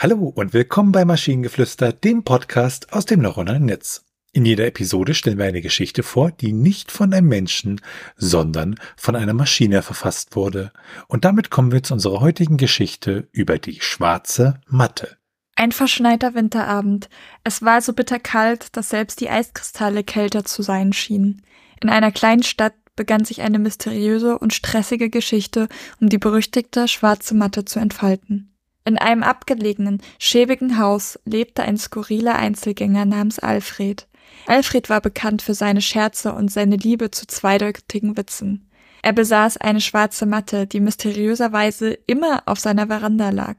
Hallo und willkommen bei Maschinengeflüster, dem Podcast aus dem neuronalen Netz. In jeder Episode stellen wir eine Geschichte vor, die nicht von einem Menschen, sondern von einer Maschine verfasst wurde. Und damit kommen wir zu unserer heutigen Geschichte über die schwarze Matte. Ein verschneiter Winterabend. Es war so bitterkalt, dass selbst die Eiskristalle kälter zu sein schienen. In einer kleinen Stadt begann sich eine mysteriöse und stressige Geschichte um die berüchtigte schwarze Matte zu entfalten. In einem abgelegenen, schäbigen Haus lebte ein skurriler Einzelgänger namens Alfred. Alfred war bekannt für seine Scherze und seine Liebe zu zweideutigen Witzen. Er besaß eine schwarze Matte, die mysteriöserweise immer auf seiner Veranda lag.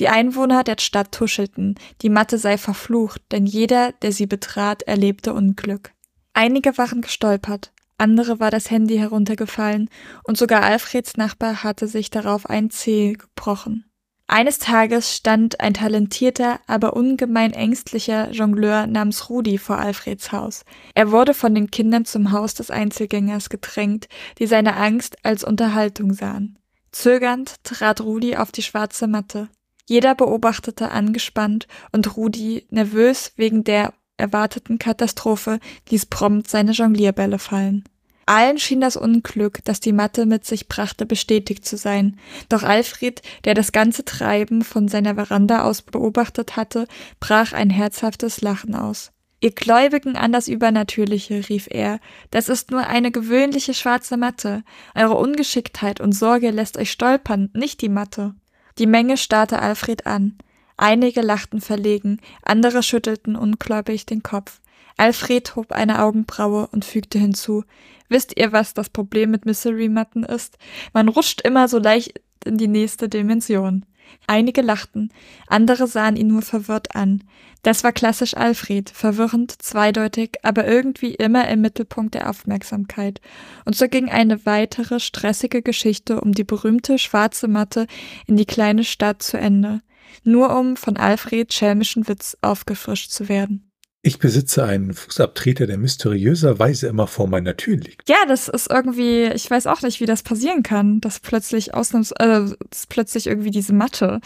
Die Einwohner der Stadt tuschelten, die Matte sei verflucht, denn jeder, der sie betrat, erlebte Unglück. Einige waren gestolpert, andere war das Handy heruntergefallen, und sogar Alfreds Nachbar hatte sich darauf ein Zeh gebrochen. Eines Tages stand ein talentierter, aber ungemein ängstlicher Jongleur namens Rudi vor Alfreds Haus. Er wurde von den Kindern zum Haus des Einzelgängers gedrängt, die seine Angst als Unterhaltung sahen. Zögernd trat Rudi auf die schwarze Matte. Jeder beobachtete angespannt und Rudi, nervös wegen der erwarteten Katastrophe, ließ prompt seine Jonglierbälle fallen. Allen schien das Unglück, das die Matte mit sich brachte, bestätigt zu sein. Doch Alfred, der das ganze Treiben von seiner Veranda aus beobachtet hatte, brach ein herzhaftes Lachen aus. Ihr Gläubigen an das Übernatürliche, rief er, das ist nur eine gewöhnliche schwarze Matte. Eure Ungeschicktheit und Sorge lässt euch stolpern, nicht die Matte. Die Menge starrte Alfred an. Einige lachten verlegen, andere schüttelten ungläubig den Kopf. Alfred hob eine Augenbraue und fügte hinzu, Wisst ihr, was das Problem mit Mystery-Matten ist? Man rutscht immer so leicht in die nächste Dimension. Einige lachten, andere sahen ihn nur verwirrt an. Das war klassisch Alfred, verwirrend, zweideutig, aber irgendwie immer im Mittelpunkt der Aufmerksamkeit. Und so ging eine weitere stressige Geschichte um die berühmte schwarze Matte in die kleine Stadt zu Ende, nur um von Alfreds schelmischen Witz aufgefrischt zu werden. Ich besitze einen Fußabtreter, der mysteriöserweise immer vor meiner Tür liegt. Ja, das ist irgendwie, ich weiß auch nicht, wie das passieren kann, dass plötzlich ausnahms, äh, dass plötzlich irgendwie diese Matte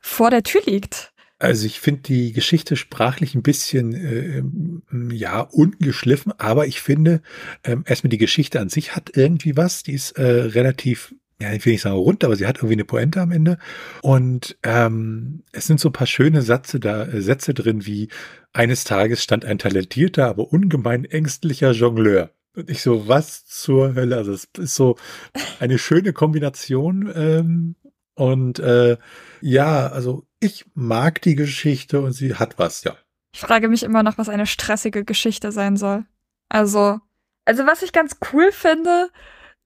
vor der Tür liegt. Also ich finde die Geschichte sprachlich ein bisschen äh, ja ungeschliffen, aber ich finde ähm, erstmal die Geschichte an sich hat irgendwie was, die ist äh, relativ ja, ich will nicht sagen rund, aber sie hat irgendwie eine Pointe am Ende. Und ähm, es sind so ein paar schöne Sätze da, äh, Sätze drin, wie eines Tages stand ein talentierter, aber ungemein ängstlicher Jongleur. Und ich so, was zur Hölle? Also es ist so eine schöne Kombination. Ähm, und äh, ja, also ich mag die Geschichte und sie hat was, ja. Ich frage mich immer noch, was eine stressige Geschichte sein soll. Also, also was ich ganz cool finde,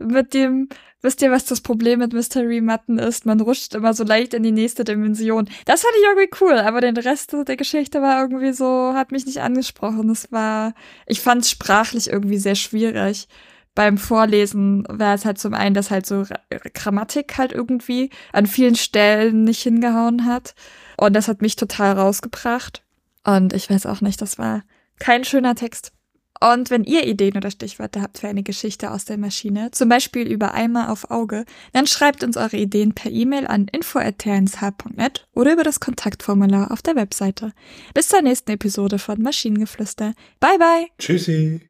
mit dem, wisst ihr, was das Problem mit Mystery Matten ist? Man rutscht immer so leicht in die nächste Dimension. Das fand ich irgendwie cool, aber den Rest der Geschichte war irgendwie so, hat mich nicht angesprochen. Es war, ich fand es sprachlich irgendwie sehr schwierig. Beim Vorlesen war es halt zum einen, dass halt so Grammatik halt irgendwie an vielen Stellen nicht hingehauen hat. Und das hat mich total rausgebracht. Und ich weiß auch nicht, das war kein schöner Text. Und wenn ihr Ideen oder Stichwörter habt für eine Geschichte aus der Maschine, zum Beispiel über Eimer auf Auge, dann schreibt uns eure Ideen per E-Mail an info.tnsh.net oder über das Kontaktformular auf der Webseite. Bis zur nächsten Episode von Maschinengeflüster. Bye bye! Tschüssi!